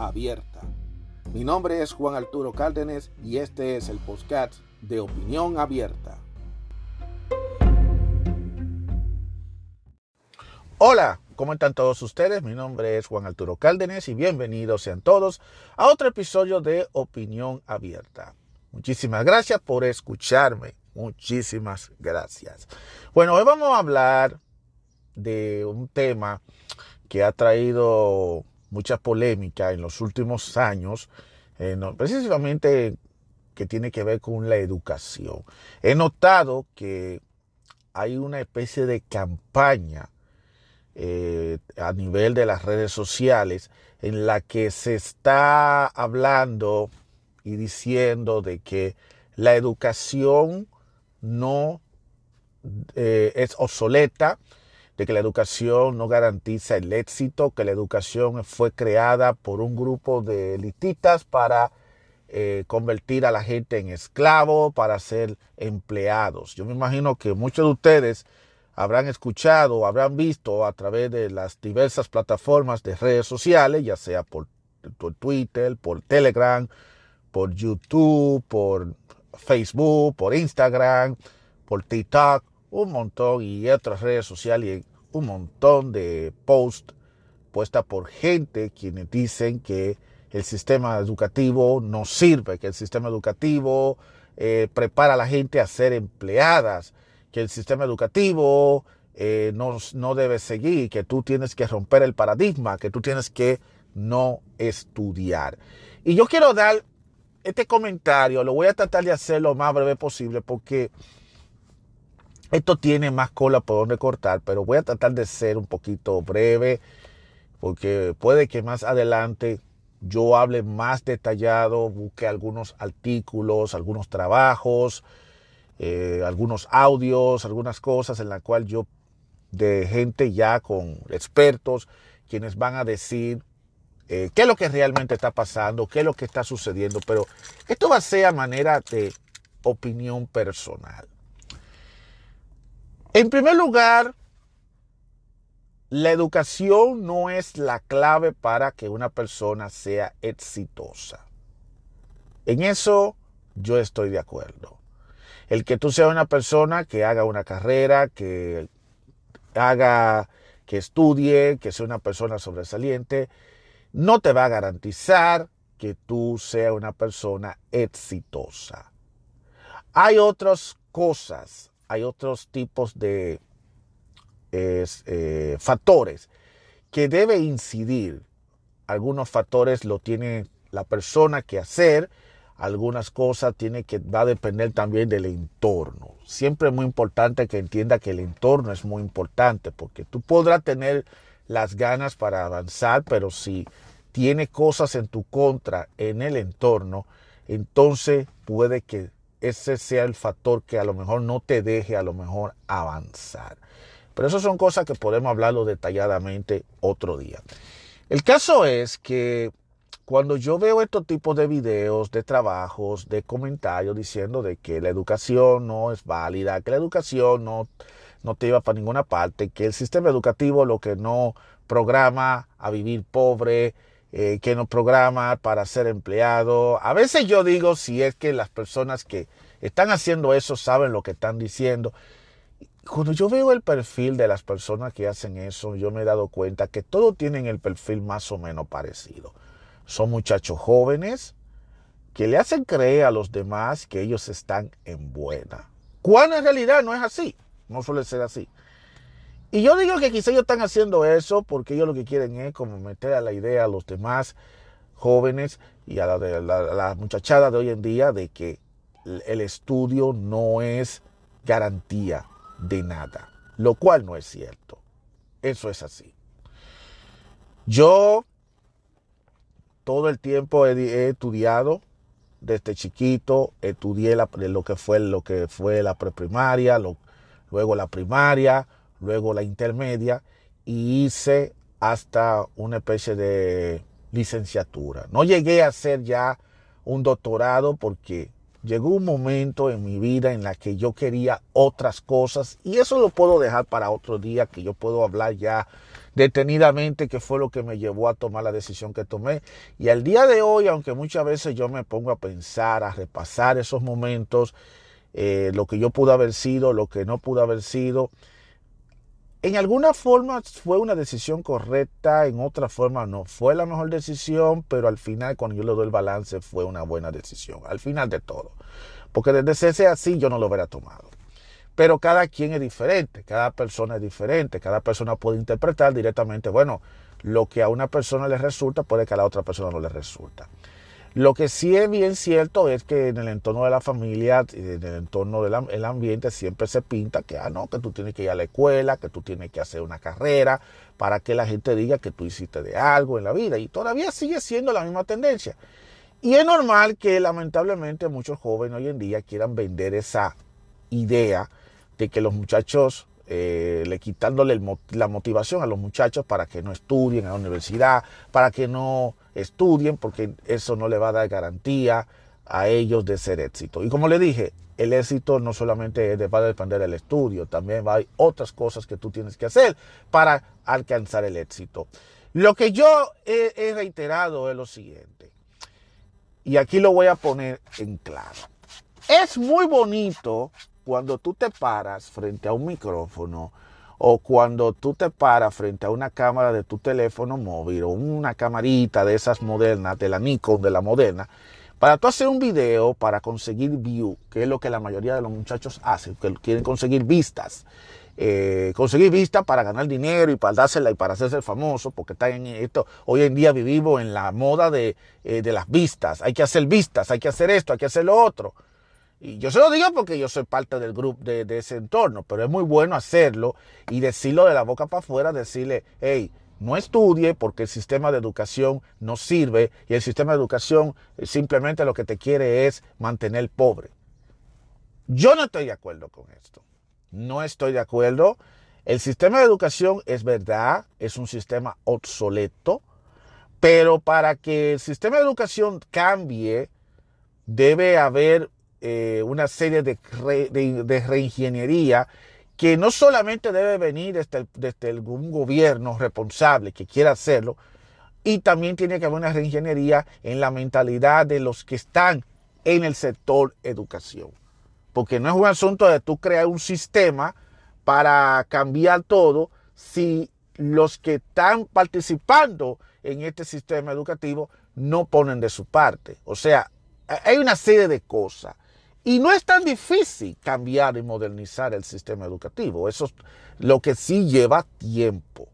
abierta. Mi nombre es Juan Arturo Cárdenas y este es el podcast de Opinión Abierta. Hola, ¿cómo están todos ustedes? Mi nombre es Juan Arturo Cárdenas y bienvenidos sean todos a otro episodio de Opinión Abierta. Muchísimas gracias por escucharme. Muchísimas gracias. Bueno, hoy vamos a hablar de un tema que ha traído mucha polémica en los últimos años, eh, precisamente que tiene que ver con la educación. He notado que hay una especie de campaña eh, a nivel de las redes sociales en la que se está hablando y diciendo de que la educación no eh, es obsoleta, de que la educación no garantiza el éxito, que la educación fue creada por un grupo de elitistas para eh, convertir a la gente en esclavo, para ser empleados. Yo me imagino que muchos de ustedes habrán escuchado, habrán visto a través de las diversas plataformas de redes sociales, ya sea por, Twitter, por Telegram, por YouTube, por Facebook, por Instagram, por TikTok, un montón y otras redes sociales un montón de posts puestas por gente quienes dicen que el sistema educativo no sirve, que el sistema educativo eh, prepara a la gente a ser empleadas, que el sistema educativo eh, no, no debe seguir, que tú tienes que romper el paradigma, que tú tienes que no estudiar. Y yo quiero dar este comentario, lo voy a tratar de hacer lo más breve posible porque esto tiene más cola por donde cortar, pero voy a tratar de ser un poquito breve, porque puede que más adelante yo hable más detallado, busque algunos artículos, algunos trabajos, eh, algunos audios, algunas cosas en la cual yo, de gente ya con expertos, quienes van a decir eh, qué es lo que realmente está pasando, qué es lo que está sucediendo, pero esto va a ser a manera de opinión personal. En primer lugar, la educación no es la clave para que una persona sea exitosa. En eso yo estoy de acuerdo. El que tú seas una persona que haga una carrera, que haga, que estudie, que sea una persona sobresaliente, no te va a garantizar que tú seas una persona exitosa. Hay otras cosas hay otros tipos de eh, factores que debe incidir. Algunos factores lo tiene la persona que hacer, algunas cosas tiene que va a depender también del entorno. Siempre es muy importante que entienda que el entorno es muy importante porque tú podrás tener las ganas para avanzar, pero si tiene cosas en tu contra en el entorno, entonces puede que ese sea el factor que a lo mejor no te deje a lo mejor avanzar. Pero eso son cosas que podemos hablarlo detalladamente otro día. El caso es que cuando yo veo estos tipos de videos, de trabajos, de comentarios diciendo de que la educación no es válida, que la educación no, no te lleva para ninguna parte, que el sistema educativo lo que no programa a vivir pobre, eh, que nos programa para ser empleado. A veces yo digo si es que las personas que están haciendo eso saben lo que están diciendo. Cuando yo veo el perfil de las personas que hacen eso, yo me he dado cuenta que todos tienen el perfil más o menos parecido. Son muchachos jóvenes que le hacen creer a los demás que ellos están en buena. Cuando en realidad no es así. No suele ser así. Y yo digo que quizá ellos están haciendo eso porque ellos lo que quieren es como meter a la idea a los demás jóvenes y a la, de, la, muchachada de hoy en día de que el estudio no es garantía de nada, lo cual no es cierto. Eso es así. Yo todo el tiempo he, estudiado desde chiquito, estudié lo que fue lo que fue la preprimaria, luego la primaria, luego la intermedia y hice hasta una especie de licenciatura. No llegué a hacer ya un doctorado porque llegó un momento en mi vida en la que yo quería otras cosas y eso lo puedo dejar para otro día que yo puedo hablar ya detenidamente qué fue lo que me llevó a tomar la decisión que tomé. Y al día de hoy, aunque muchas veces yo me pongo a pensar, a repasar esos momentos, eh, lo que yo pude haber sido, lo que no pude haber sido, en alguna forma fue una decisión correcta, en otra forma no fue la mejor decisión, pero al final cuando yo le doy el balance fue una buena decisión, al final de todo. Porque desde ese así yo no lo hubiera tomado. Pero cada quien es diferente, cada persona es diferente, cada persona puede interpretar directamente, bueno, lo que a una persona le resulta puede que a la otra persona no le resulta. Lo que sí es bien cierto es que en el entorno de la familia, en el entorno del ambiente, siempre se pinta que, ah, no, que tú tienes que ir a la escuela, que tú tienes que hacer una carrera, para que la gente diga que tú hiciste de algo en la vida. Y todavía sigue siendo la misma tendencia. Y es normal que lamentablemente muchos jóvenes hoy en día quieran vender esa idea de que los muchachos eh, le quitándole la motivación a los muchachos para que no estudien a la universidad, para que no estudien, porque eso no le va a dar garantía a ellos de ser éxito. Y como le dije, el éxito no solamente va a depender del estudio, también hay otras cosas que tú tienes que hacer para alcanzar el éxito. Lo que yo he reiterado es lo siguiente, y aquí lo voy a poner en claro. Es muy bonito cuando tú te paras frente a un micrófono o cuando tú te paras frente a una cámara de tu teléfono móvil o una camarita de esas modernas, de la Nikon, de la moderna, para tú hacer un video para conseguir view, que es lo que la mayoría de los muchachos hacen, que quieren conseguir vistas. Eh, conseguir vistas para ganar dinero y para dársela y para hacerse famoso, porque está en esto. Hoy en día vivimos en la moda de, eh, de las vistas. Hay que hacer vistas, hay que hacer esto, hay que hacer lo otro. Y yo se lo digo porque yo soy parte del grupo de, ese entorno, pero es muy bueno hacerlo y decirlo de la boca para afuera, decirle, hey, no estudie porque el sistema de educación no sirve y el sistema de educación simplemente lo que te quiere es mantener pobre. Yo no estoy de acuerdo con esto. No estoy de acuerdo. El sistema de educación es verdad, es un sistema obsoleto, pero para que el sistema de educación cambie, debe haber eh, una serie de, de, reingeniería que no solamente debe venir desde, desde un gobierno responsable que quiera hacerlo, y también tiene que haber una reingeniería en la mentalidad de los que están en el sector educación. Porque no es un asunto de tú crear un sistema para cambiar todo si los que están participando en este sistema educativo no ponen de su parte. O sea, hay una serie de cosas y no es tan difícil cambiar y modernizar el sistema educativo. Eso es lo que sí lleva tiempo.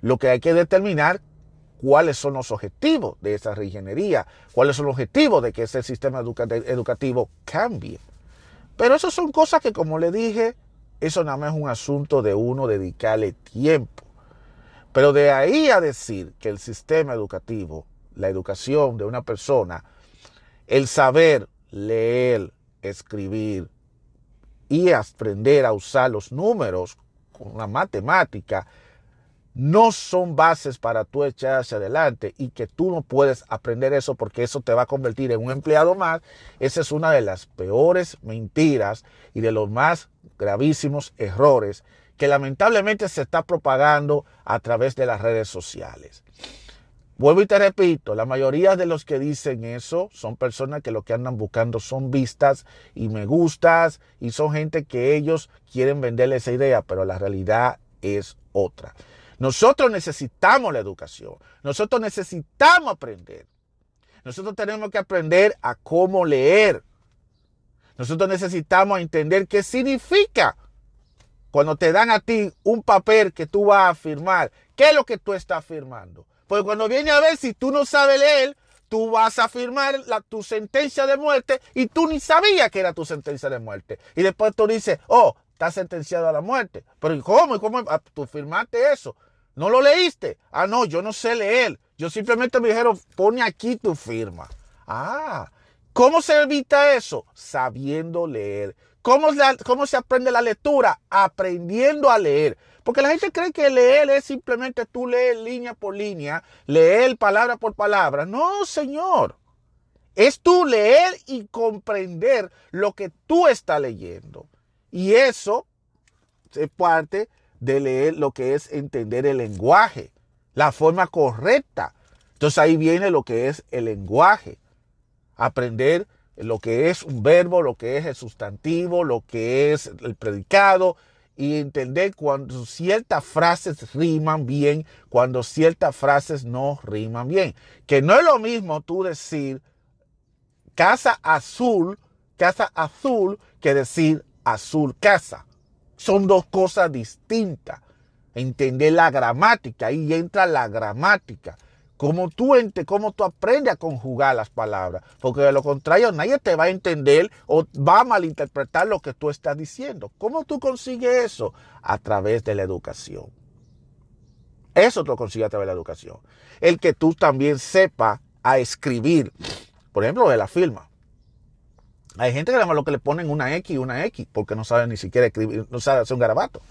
Lo que hay que determinar cuáles son los objetivos de esa reingeniería, cuáles son los objetivos de que ese sistema educativo cambie. Pero eso son cosas que, como le dije, eso nada más es un asunto de uno dedicarle tiempo. Pero de ahí a decir que el sistema educativo, la educación de una persona, el saber leer, escribir y aprender a usar los números con la matemática no son bases para tú echar hacia adelante y que tú no puedes aprender eso porque eso te va a convertir en un empleado más, esa es una de las peores mentiras y de los más gravísimos errores que lamentablemente se está propagando a través de las redes sociales. Vuelvo y te repito, la mayoría de los que dicen eso son personas que lo que andan buscando son vistas y me gustas y son gente que ellos quieren venderle esa idea, pero la realidad es otra. Nosotros necesitamos la educación, nosotros necesitamos aprender. Nosotros tenemos que aprender a cómo leer. Nosotros necesitamos entender qué significa cuando te dan a ti un papel que tú vas a firmar. ¿Qué es lo que tú estás firmando? Pues cuando viene a ver si tú no sabes leer, tú vas a firmar tu sentencia de muerte y tú ni sabías que era tu sentencia de muerte. Y después tú dices, oh, estás sentenciado a la muerte. Pero ¿cómo? ¿Cómo? Ah, tú firmaste eso. ¿No lo leíste? Ah, no, yo no sé leer. Yo simplemente me dijeron, pone aquí tu firma. Ah, ¿cómo se evita eso? Sabiendo leer. ¿Cómo, ¿Cómo se aprende la lectura? Aprendiendo a leer. Porque la gente cree que leer es simplemente tú leer línea por línea, leer palabra por palabra. No, señor. Es tú leer y comprender lo que tú estás leyendo. Y eso es parte de leer lo que es entender el lenguaje, la forma correcta. Entonces ahí viene lo que es el lenguaje. Aprender lo que es un verbo, lo que es el sustantivo, lo que es el predicado, y entender cuando ciertas frases riman bien, cuando ciertas frases no riman bien. Que no es lo mismo tú decir casa azul, casa azul, que decir azul casa. Son dos cosas distintas. Entender la gramática, ahí entra la gramática. Cómo tú, cómo tú aprendes a conjugar las palabras. Porque de lo contrario, nadie te va a entender o va a malinterpretar lo que tú estás diciendo. ¿Cómo tú consigues eso? A través de la educación. Eso tú lo consigues a través de la educación. El que tú también sepas a escribir. Por ejemplo, de la firma. Hay gente que lo que le ponen una X y una X porque no sabe ni siquiera escribir, no sabe hacer un garabato.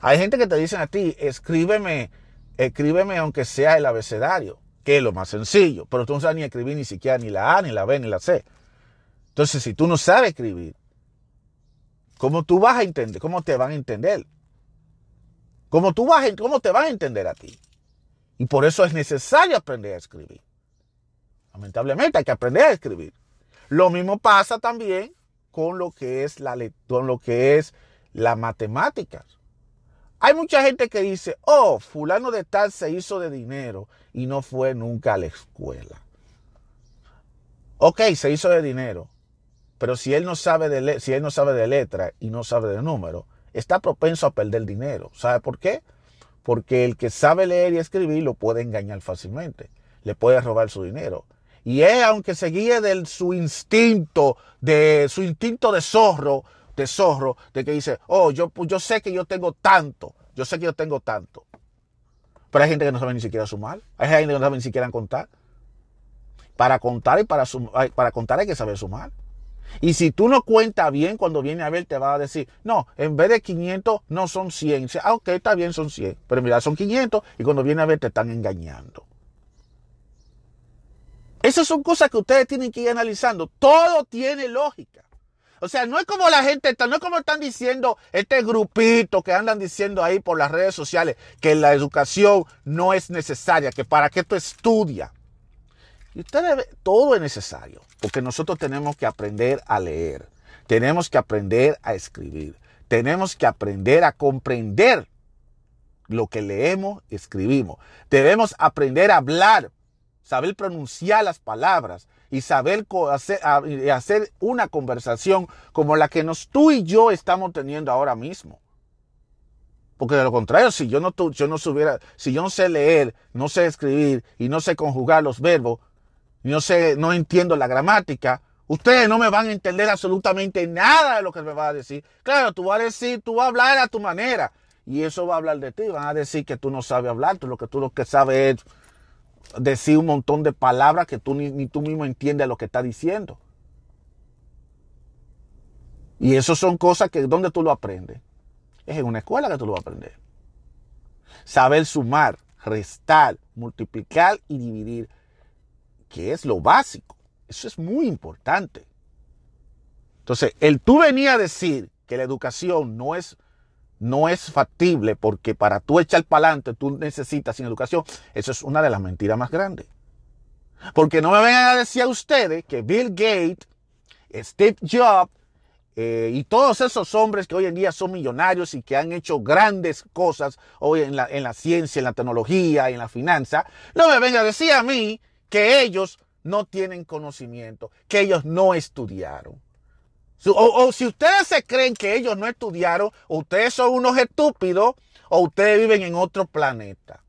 Hay gente que te dicen a ti, escríbeme escríbeme aunque sea el abecedario, que es lo más sencillo, pero tú no sabes ni escribir ni siquiera ni la A, ni la B, ni la C. Entonces, si tú no sabes escribir, ¿cómo tú vas a entender? ¿Cómo te van a entender? ¿Cómo, tú vas a, ¿Cómo te van a entender a ti? Y por eso es necesario aprender a escribir. Lamentablemente hay que aprender a escribir. Lo mismo pasa también con lo que es la, con lo que es las matemáticas. Hay mucha gente que dice, oh, fulano de tal se hizo de dinero y no fue nunca a la escuela. Ok, se hizo de dinero, pero si él no sabe de, si él no sabe de letra y no sabe de número, está propenso a perder dinero. ¿Sabe por qué? Porque el que sabe leer y escribir lo puede engañar fácilmente, le puede robar su dinero. Y él, aunque se guíe de su instinto, de su instinto de zorro, de de que dice, oh, yo, yo sé que yo tengo tanto, yo sé que yo tengo tanto. Pero hay gente que no sabe ni siquiera sumar, hay gente que no sabe ni siquiera contar. Para contar y para, para contar hay que saber sumar. Y si tú no cuentas bien, cuando viene a ver, te va a decir, no, en vez de 500, no son 100. ah, ok, está bien, son 100. Pero mira, son 500 y cuando viene a ver, te están engañando. Esas son cosas que ustedes tienen que ir analizando. Todo tiene lógica. O sea, no es como la gente está, no es como están diciendo este grupito que andan diciendo ahí por las redes sociales que la educación no es necesaria, que para qué tú estudias. Y ustedes, todo es necesario, porque nosotros tenemos que aprender a leer, tenemos que aprender a escribir, tenemos que aprender a comprender lo que leemos y escribimos. Debemos aprender a hablar, saber pronunciar las palabras, y saber hacer, una conversación como la que nos, tú y yo estamos teniendo ahora mismo. Porque de lo contrario, si yo no, yo no subiera, si yo no sé leer, no sé escribir y no sé conjugar los verbos, no sé, no entiendo la gramática, ustedes no me van a entender absolutamente nada de lo que me va a decir. Claro, tú vas a decir, tú vas a hablar a tu manera y eso va a hablar de ti. Van a decir que tú no sabes hablar, tú lo que tú lo que sabes es decir un montón de palabras que tú ni, tú mismo entiendes lo que está diciendo. Y eso son cosas que ¿dónde tú lo aprendes? Es en una escuela que tú lo vas a aprender. Saber sumar, restar, multiplicar y dividir, que es lo básico. Eso es muy importante. Entonces, el tú venía a decir que la educación no es no es factible porque para tú echar para adelante tú necesitas sin educación. Eso es una de las mentiras más grandes. Porque no me vengan a decir a ustedes que Bill Gates, Steve Jobs eh, y todos esos hombres que hoy en día son millonarios y que han hecho grandes cosas hoy en la, en la ciencia, en la tecnología, en la finanza, no me vengan a decir a mí que ellos no tienen conocimiento, que ellos no estudiaron. O, si ustedes se creen que ellos no estudiaron, ustedes son unos estúpidos o ustedes viven en otro planeta.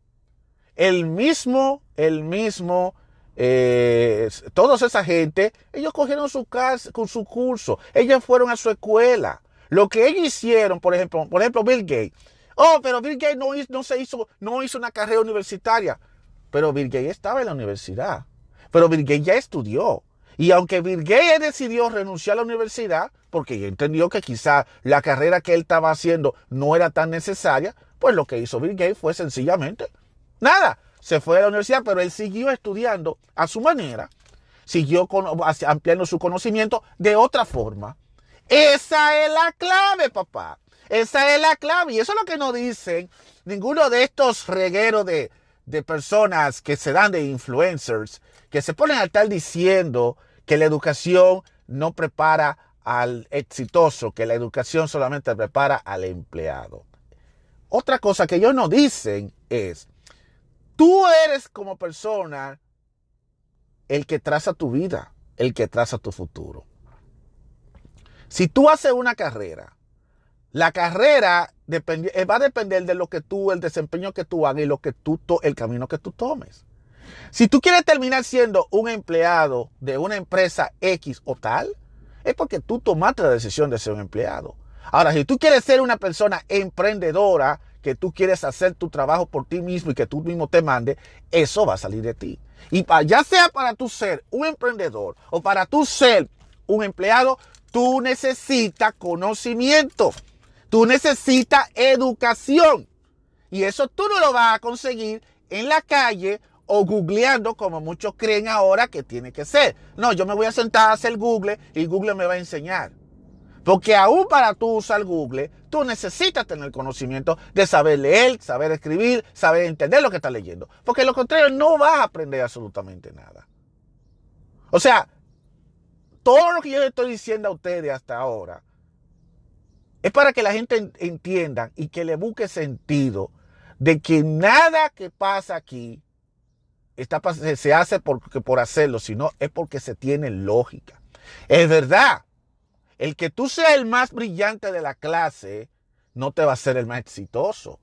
El mismo, el mismo, eh, toda esa gente, ellos cogieron su casa, su curso, ellos fueron a su escuela. Lo que ellos hicieron, por ejemplo, por ejemplo, Bill Gates. Oh, pero Bill Gates no, no se hizo, no hizo una carrera universitaria. pero Bill Gates estaba en la universidad. Pero Bill Gates ya estudió. Y aunque Gates decidió renunciar a la universidad, porque entendió que quizá la carrera que él estaba haciendo no era tan necesaria, pues lo que hizo Gates fue sencillamente nada. Se fue a la universidad, pero él siguió estudiando a su manera, siguió ampliando su conocimiento de otra forma. Esa es la clave, papá. Esa es la clave. Y eso es lo que no dicen ninguno de estos regueros de, de personas que se dan de influencers, que se ponen a estar diciendo que la educación no prepara al exitoso, que la educación solamente prepara al empleado. Otra cosa que ellos no dicen es, tú eres como persona el que traza tu vida, el que traza tu futuro. Si tú haces una carrera, la carrera eh, va a depender de lo que tú, el desempeño que tú hagas y lo que tú, el camino que tú tomes. Si tú quieres terminar siendo un empleado de una empresa X o tal, es porque tú tomaste la decisión de ser un empleado. Ahora, si tú quieres ser una persona emprendedora, que tú quieres hacer tu trabajo por ti mismo y que tú mismo te mande, eso va a salir de ti. Y ya sea para tú ser un emprendedor o para tú ser un empleado, tú necesitas conocimiento. Tú necesitas educación. Y eso tú no lo vas a conseguir en la calle o googleando como muchos creen ahora que tiene que ser. No, yo me voy a sentar a hacer Google y Google me va a enseñar. Porque aún para tú usar Google, tú necesitas tener conocimiento de saber leer, saber escribir, saber entender lo que estás leyendo. Porque lo contrario no vas a aprender absolutamente nada. O sea, todo lo que yo estoy diciendo a ustedes hasta ahora es para que la gente entienda y que le busque sentido de que nada que pasa aquí está, se hace porque por hacerlo, sino es porque se tiene lógica. Es verdad, el que tú seas el más brillante de la clase no te va a ser el más exitoso.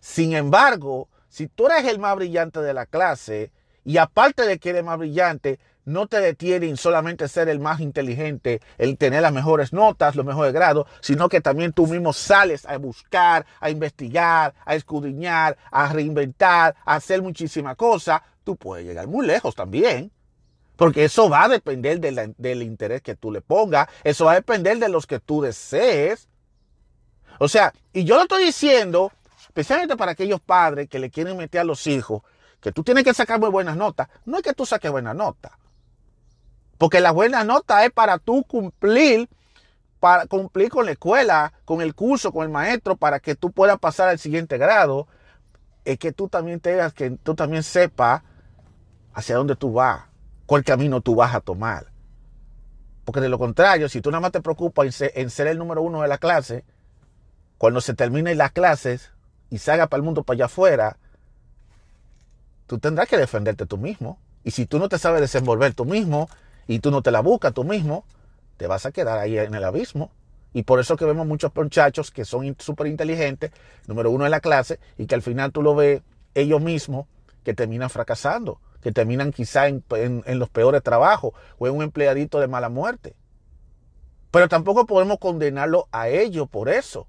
Sin embargo, si tú eres el más brillante de la clase y aparte de que eres más brillante, no te detiene en solamente ser el más inteligente, el tener las mejores notas, los mejores grados, sino que también tú mismo sales a buscar, a investigar, a escudriñar, a reinventar, a hacer muchísimas cosas, tú puedes llegar muy lejos también. Porque eso va a depender del interés que tú le pongas, eso va a depender de los que tú desees. O sea, y yo lo estoy diciendo especialmente para aquellos padres que le quieren meter a los hijos que tú tienes que sacar muy buenas notas. No es que tú saques buenas notas. Porque la buena nota es para tú cumplir, para cumplir con la escuela, con el curso, con el maestro, para que tú puedas pasar al siguiente grado. Es que tú también tengas, que tú también sepas hacia dónde tú vas, cuál camino tú vas a tomar. Porque de lo contrario, si tú nada más te preocupas en ser, el número uno de la clase, cuando se terminen las clases y salga para el mundo para allá afuera, tú tendrás que defenderte tú mismo. Y si tú no te sabes desenvolver tú mismo y tú no te la buscas tú mismo, te vas a quedar ahí en el abismo. Y por eso que vemos muchos muchachos que son súper inteligentes, número uno en la clase, y que al final tú lo ves ellos mismos que terminan fracasando que terminan quizá en, los peores trabajos o en un empleadito de mala muerte. Pero tampoco podemos condenarlo a ellos por eso.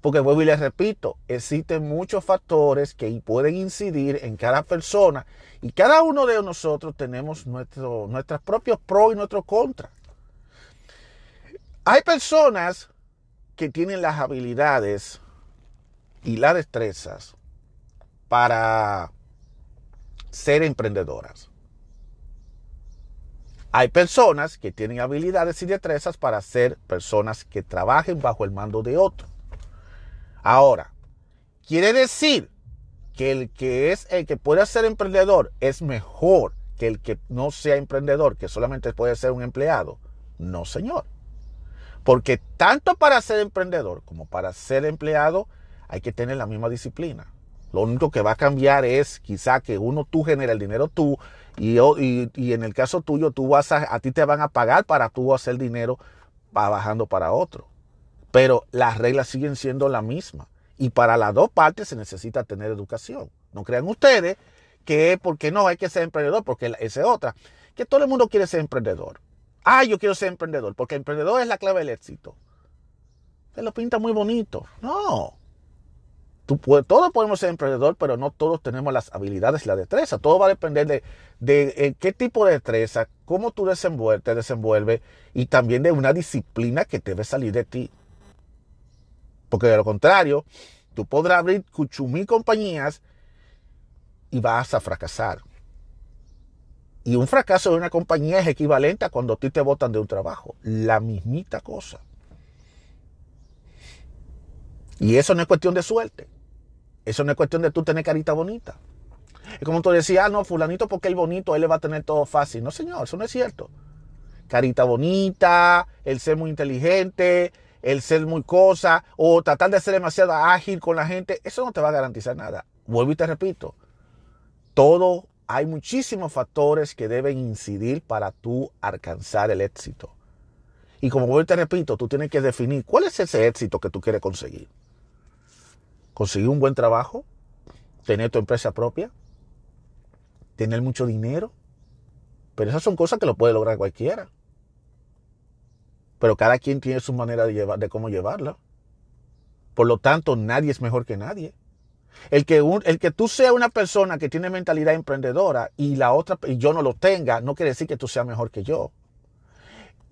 Porque vuelvo y les repito, existen muchos factores que pueden incidir en cada persona y cada uno de nosotros tenemos nuestro, nuestros propios pros y nuestros contras. Hay personas que tienen las habilidades y las destrezas para ser emprendedoras. Hay personas que tienen habilidades y destrezas para ser personas que trabajen bajo el mando de otro. Ahora, quiere decir que el que es el que puede ser emprendedor es mejor que el que no sea emprendedor, que solamente puede ser un empleado. No, señor. Porque tanto para ser emprendedor como para ser empleado hay que tener la misma disciplina. Lo único que va a cambiar es quizá que uno tú genera el dinero tú y, y, en el caso tuyo tú vas a, a ti te van a pagar para tú hacer dinero va bajando para otro. Pero las reglas siguen siendo las mismas. Y para las dos partes se necesita tener educación. No crean ustedes que porque no hay que ser emprendedor, porque esa es otra. Que todo el mundo quiere ser emprendedor. Ah, yo quiero ser emprendedor, porque emprendedor es la clave del éxito. Se lo pinta muy bonito. No. Todos podemos ser emprendedor, pero no todos tenemos las habilidades y la destreza. Todo va a depender de, de, eh, qué tipo de destreza, cómo tú desenvuelves, te desenvuelves y también de una disciplina que debe salir de ti. Porque de lo contrario, tú podrás abrir cuchumí compañías y vas a fracasar. Y un fracaso de una compañía es equivalente a cuando a ti te botan de un trabajo. La mismita cosa. Y eso no es cuestión de suerte. Eso no es cuestión de tú tener carita bonita. Es como tú decías, ah, no, fulanito porque es bonito, él le va a tener todo fácil. No, señor, eso no es cierto. Carita bonita, el ser muy inteligente, el ser muy cosa, o tratar de ser demasiado ágil con la gente, eso no te va a garantizar nada. Vuelvo y te repito, todo hay muchísimos factores que deben incidir para tú alcanzar el éxito. Y como hoy te repito, tú tienes que definir cuál es ese éxito que tú quieres conseguir. Conseguir un buen trabajo, tener tu empresa propia, tener mucho dinero. Pero esas son cosas que lo puede lograr cualquiera. Pero cada quien tiene su manera de, llevar, de cómo llevarla. Por lo tanto, nadie es mejor que nadie. El que, el que tú seas una persona que tiene mentalidad emprendedora y la otra y yo no lo tenga, no quiere decir que tú seas mejor que yo.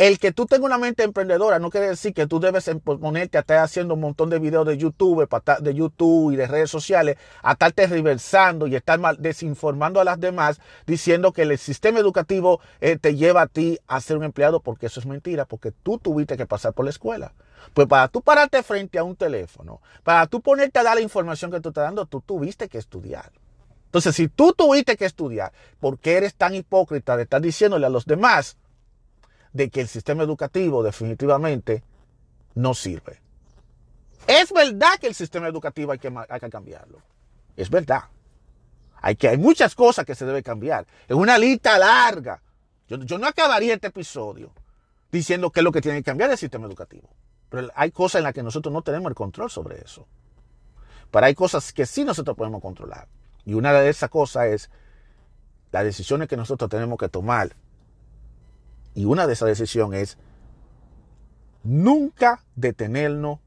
El que tú tengas una mente emprendedora no quiere decir que tú debes ponerte a estar haciendo un montón de videos de YouTube, de YouTube y de redes sociales, a estarte reversando y estar mal, desinformando a las demás, diciendo que el sistema educativo eh, te lleva a ti a ser un empleado, porque eso es mentira, porque tú tuviste que pasar por la escuela. Pues para tú pararte frente a un teléfono, para tú ponerte a dar la información que tú estás dando, tú tuviste que estudiar. Entonces, si tú tuviste que estudiar, ¿por qué eres tan hipócrita de estar diciéndole a los demás de que el sistema educativo definitivamente no sirve. Es verdad que el sistema educativo hay que, hay que cambiarlo. Es verdad. Hay, que, hay muchas cosas que se debe cambiar. Es una lista larga. Yo, yo no acabaría este episodio diciendo qué es lo que tiene que cambiar el sistema educativo. Pero hay cosas en las que nosotros no tenemos el control sobre eso. Pero hay cosas que sí nosotros podemos controlar. Y una de esas cosas es las decisiones que nosotros tenemos que tomar y una de esas decisiones es nunca detenernos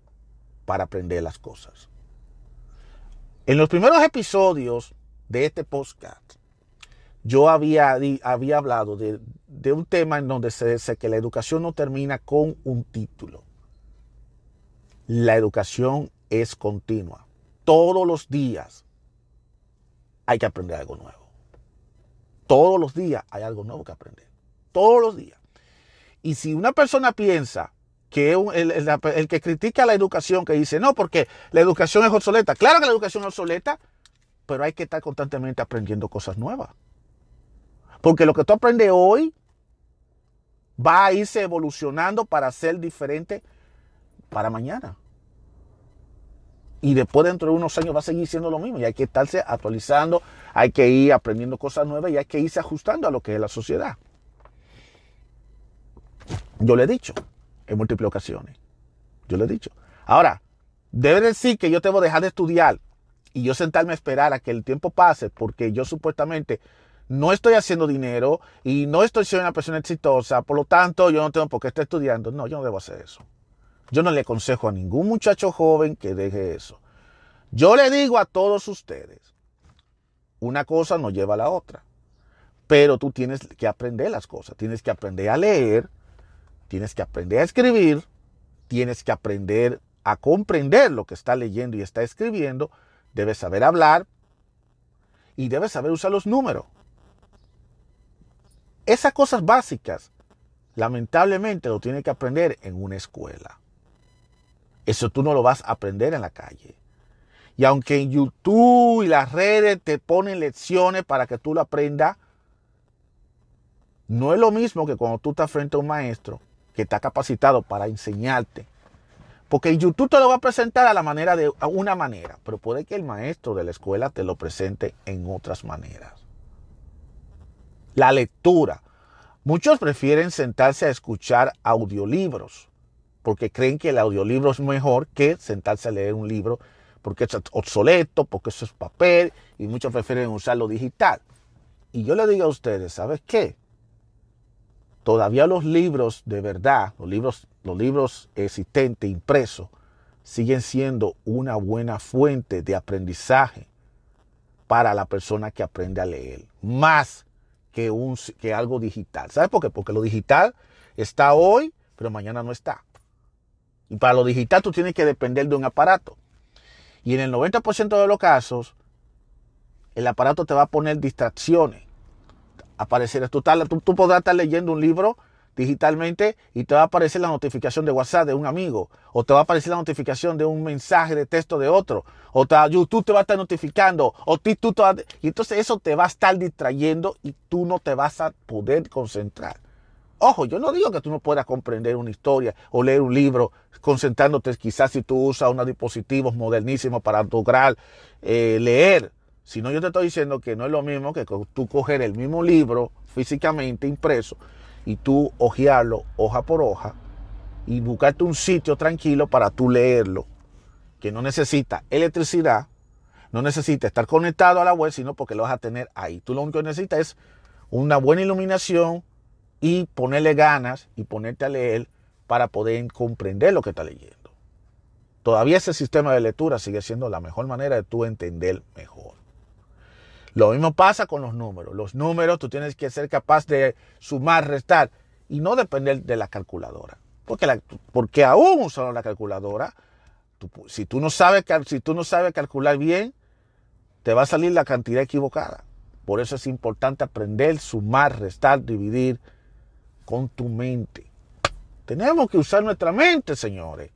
para aprender las cosas. En los primeros episodios de este podcast, yo había, había hablado de, un tema en donde se dice que la educación no termina con un título. La educación es continua. Todos los días hay que aprender algo nuevo. Todos los días hay algo nuevo que aprender todos los días. Y si una persona piensa que el, que critica la educación, que dice, no, porque la educación es obsoleta. Claro que la educación es obsoleta, pero hay que estar constantemente aprendiendo cosas nuevas. Porque lo que tú aprendes hoy va a irse evolucionando para ser diferente para mañana. Y después dentro de unos años va a seguir siendo lo mismo. Y hay que estarse actualizando, hay que ir aprendiendo cosas nuevas y hay que irse ajustando a lo que es la sociedad. Yo le he dicho en múltiples ocasiones. Yo le he dicho. Ahora, debe decir que yo tengo que dejar de estudiar y yo sentarme a esperar a que el tiempo pase porque yo supuestamente no estoy haciendo dinero y no estoy siendo una persona exitosa, por lo tanto yo no tengo por qué estar estudiando. No, yo no debo hacer eso. Yo no le aconsejo a ningún muchacho joven que deje eso. Yo le digo a todos ustedes, una cosa no lleva a la otra, pero tú tienes que aprender las cosas, tienes que aprender a leer, Tienes que aprender a escribir, tienes que aprender a comprender lo que está leyendo y está escribiendo, debes saber hablar y debes saber usar los números. Esas cosas básicas, lamentablemente, lo tienes que aprender en una escuela. Eso tú no lo vas a aprender en la calle. Y aunque en YouTube y las redes te ponen lecciones para que tú lo aprendas, no es lo mismo que cuando tú estás frente a un maestro que está capacitado para enseñarte. Porque YouTube te lo va a presentar a la manera de una manera, pero puede que el maestro de la escuela te lo presente en otras maneras. La lectura. Muchos prefieren sentarse a escuchar audiolibros porque creen que el audiolibro es mejor que sentarse a leer un libro porque es obsoleto, porque eso es papel y muchos prefieren usarlo digital. Y yo le digo a ustedes, ¿sabes qué? Todavía los libros de verdad, los libros, los libros existentes, impresos, siguen siendo una buena fuente de aprendizaje para la persona que aprende a leer, más que, un, que algo digital. ¿Sabes por qué? Porque lo digital está hoy, pero mañana no está. Y para lo digital tú tienes que depender de un aparato. Y en el 90% de los casos, el aparato te va a poner distracciones. Aparecer, tú, tú, tú podrás estar leyendo un libro digitalmente y te va a aparecer la notificación de WhatsApp de un amigo, o te va a aparecer la notificación de un mensaje de texto de otro, o te, YouTube te va a estar notificando, o tú y entonces eso te va a estar distrayendo y tú no te vas a poder concentrar. Ojo, yo no digo que tú no puedas comprender una historia o leer un libro concentrándote quizás si tú usas unos dispositivos modernísimos para lograr eh, leer. Sino yo te estoy diciendo que no es lo mismo que tú coger el mismo libro físicamente impreso y tú hojearlo hoja por hoja y buscarte un sitio tranquilo para tú leerlo, que no necesita electricidad, no necesita estar conectado a la web, sino porque lo vas a tener ahí. Tú lo único que necesitas es una buena iluminación y ponerle ganas y ponerte a leer para poder comprender lo que está leyendo. Todavía ese sistema de lectura sigue siendo la mejor manera de tú entender mejor. Lo mismo pasa con los números. Los números tú tienes que ser capaz de sumar, restar y no depender de la calculadora. Porque, porque aún usando la calculadora, si, tú no sabes, si tú no sabes calcular bien, te va a salir la cantidad equivocada. Por eso es importante aprender, sumar, restar, dividir con tu mente. Tenemos que usar nuestra mente, señores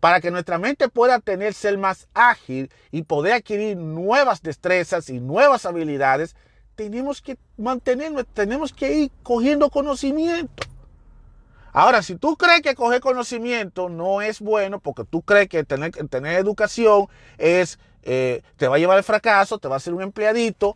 para que nuestra mente pueda tener ser más ágil y poder adquirir nuevas destrezas y nuevas habilidades, tenemos que mantener, tenemos que ir cogiendo conocimiento. Ahora, si tú crees que coger conocimiento no es bueno, porque tú crees que tener, educación es, eh, te va a llevar al fracaso, te va a hacer un empleadito,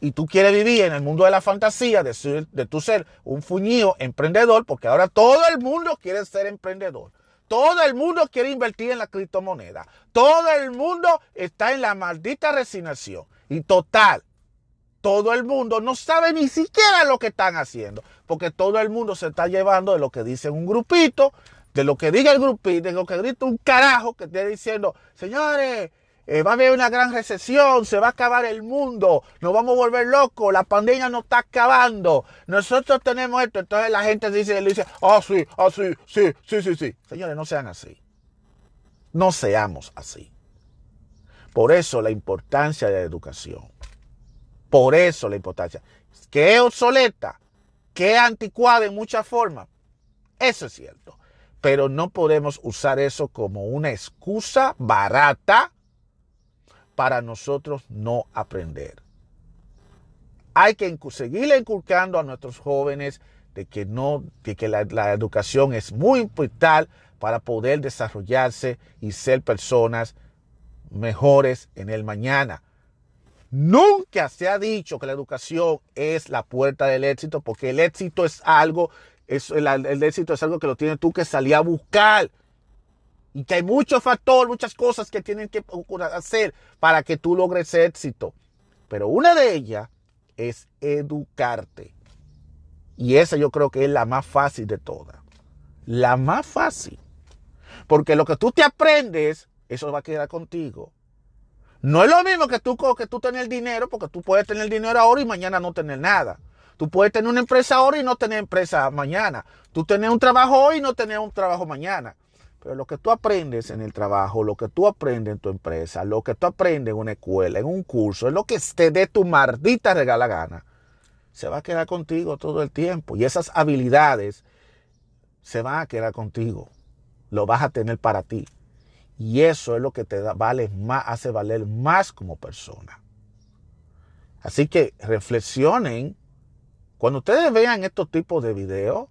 y tú quieres vivir en el mundo de la fantasía, de, ser, de tu ser un fuñido emprendedor, porque ahora todo el mundo quiere ser emprendedor. Todo el mundo quiere invertir en la criptomoneda. Todo el mundo está en la maldita resignación. Y total, todo el mundo no sabe ni siquiera lo que están haciendo. Porque todo el mundo se está llevando de lo que dice un grupito, de lo que diga el grupito, de lo que grita un carajo que esté diciendo, señores, eh, va a haber una gran recesión, se va a acabar el mundo, nos vamos a volver locos, la pandemia nos está acabando, nosotros tenemos esto, entonces la gente dice, le dice, ah, sí, ah, sí, sí, sí, sí, sí. Señores, no sean así. No seamos así. Por eso la importancia de la educación. Por eso la importancia. Que es obsoleta, que es anticuada en muchas formas. Eso es cierto. Pero no podemos usar eso como una excusa barata para nosotros no aprender. Hay que seguirle inculcando a nuestros jóvenes de que, no, de que la, educación es muy vital para poder desarrollarse y ser personas mejores en el mañana. Nunca se ha dicho que la educación es la puerta del éxito, porque el éxito es algo, es, el, el, éxito es algo que lo tienes tú que salir a buscar y que hay muchos factores, muchas cosas que tienen que hacer para que tú logres éxito. Pero una de ellas es educarte. Y esa yo creo que es la más fácil de todas. La más fácil. Porque lo que tú te aprendes, eso va a quedar contigo. No es lo mismo que tú, que tú tener dinero, porque tú puedes tener dinero ahora y mañana no tener nada. Tú puedes tener una empresa ahora y no tener empresa mañana. Tú tener un trabajo hoy y no tener un trabajo mañana. Pero lo que tú aprendes en el trabajo, lo que tú aprendes en tu empresa, lo que tú aprendes en una escuela, en un curso, es lo que te dé tu maldita regala gana. Se va a quedar contigo todo el tiempo. Y esas habilidades se van a quedar contigo. Lo vas a tener para ti. Y eso es lo que te da, vale más, hace valer más como persona. Así que reflexionen. Cuando ustedes vean estos tipos de videos,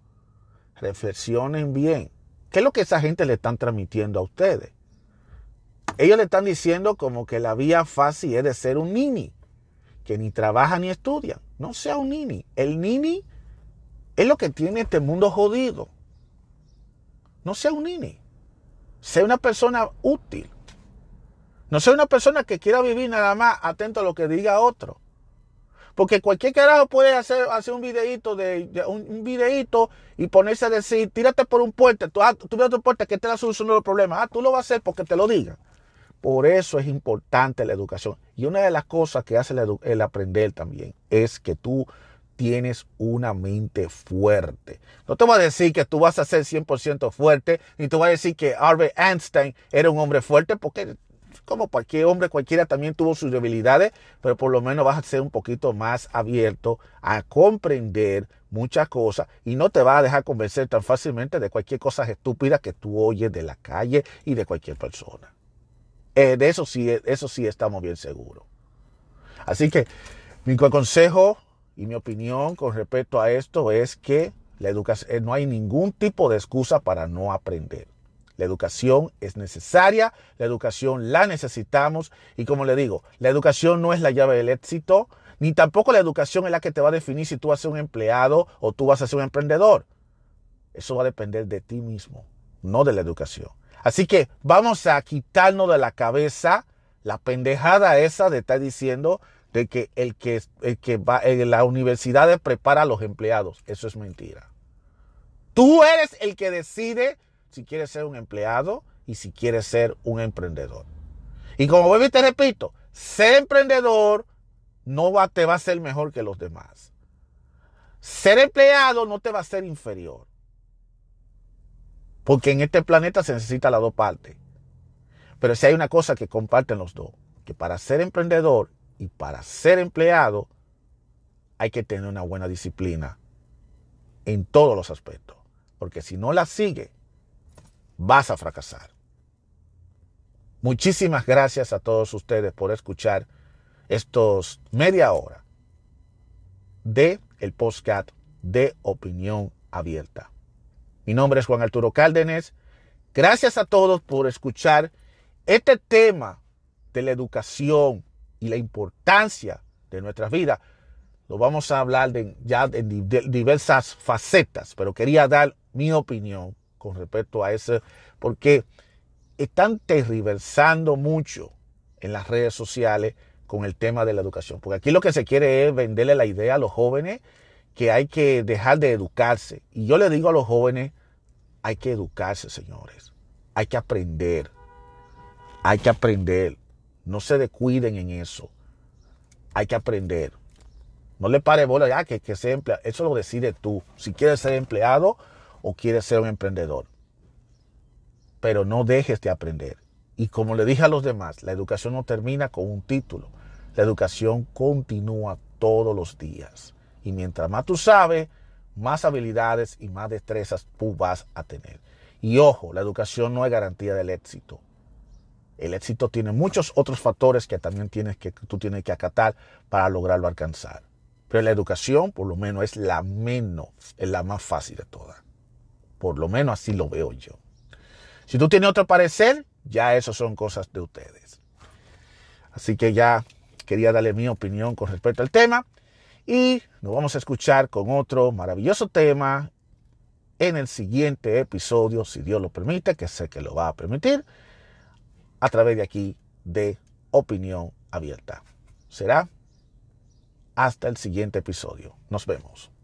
reflexionen bien. ¿Qué es lo que esa gente le están transmitiendo a ustedes? Ellos le están diciendo como que la vía fácil es de ser un nini, que ni trabaja ni estudia. No sea un nini. El nini es lo que tiene este mundo jodido. No sea un nini. Sea una persona útil. No sea una persona que quiera vivir nada más atento a lo que diga otro. Porque cualquier carajo puede hacer, hacer un videito de, un, y ponerse a decir, tírate por un puente, tú, ah, tú ves tu puente que te la solución de los problemas. Ah, tú lo vas a hacer porque te lo digan. Por eso es importante la educación. Y una de las cosas que hace el aprender también es que tú tienes una mente fuerte. No te voy a decir que tú vas a ser 100% fuerte, ni te voy a decir que Albert Einstein era un hombre fuerte, porque como cualquier hombre, cualquiera también tuvo sus debilidades, pero por lo menos vas a ser un poquito más abierto a comprender muchas cosas y no te vas a dejar convencer tan fácilmente de cualquier cosa estúpida que tú oyes de la calle y de cualquier persona. Eh, de eso sí, eso sí estamos bien seguros. Así que mi consejo y mi opinión con respecto a esto es que la educación, eh, no hay ningún tipo de excusa para no aprender. La educación es necesaria, la educación la necesitamos y como le digo, la educación no es la llave del éxito, ni tampoco la educación es la que te va a definir si tú vas a ser un empleado o tú vas a ser un emprendedor. Eso va a depender de ti mismo, no de la educación. Así que vamos a quitarnos de la cabeza la pendejada esa de estar diciendo de que el que, el que va en la universidad prepara a los empleados. Eso es mentira. Tú eres el que decide si quieres ser un empleado y si quieres ser un emprendedor. Y como vuelvo y te repito, ser emprendedor no va, te va a ser mejor que los demás. Ser empleado no te va a ser inferior. Porque en este planeta se necesita las dos partes. Pero si hay una cosa que comparten los dos, que para ser emprendedor y para ser empleado hay que tener una buena disciplina en todos los aspectos. Porque si no la sigue, vas a fracasar. Muchísimas gracias a todos ustedes por escuchar estos media hora de el podcast de opinión abierta. Mi nombre es Juan Arturo Cárdenas. Gracias a todos por escuchar este tema de la educación y la importancia de nuestras vidas. Lo vamos a hablar ya en diversas facetas, pero quería dar mi opinión con respecto a eso, porque están tergiversando mucho en las redes sociales con el tema de la educación. Porque aquí lo que se quiere es venderle la idea a los jóvenes que hay que dejar de educarse. Y yo le digo a los jóvenes, hay que educarse, señores. Hay que aprender. Hay que aprender. No se descuiden en eso. Hay que aprender. No le pare bola ya que, que sea empleado. Eso lo decide tú. Si quieres ser empleado, o quieres ser un emprendedor. Pero no dejes de aprender. Y como le dije a los demás, la educación no termina con un título. La educación continúa todos los días. Y mientras más tú sabes, más habilidades y más destrezas tú vas a tener. Y ojo, la educación no es garantía del éxito. El éxito tiene muchos otros factores que también tienes que, tú tienes que acatar para lograrlo alcanzar. Pero la educación, por lo menos, es la menos, es la más fácil de todas. Por lo menos así lo veo yo. Si tú tienes otro parecer, ya eso son cosas de ustedes. Así que ya quería darle mi opinión con respecto al tema. Y nos vamos a escuchar con otro maravilloso tema en el siguiente episodio, si Dios lo permite, que sé que lo va a permitir, a través de aquí de Opinión Abierta. Será hasta el siguiente episodio. Nos vemos.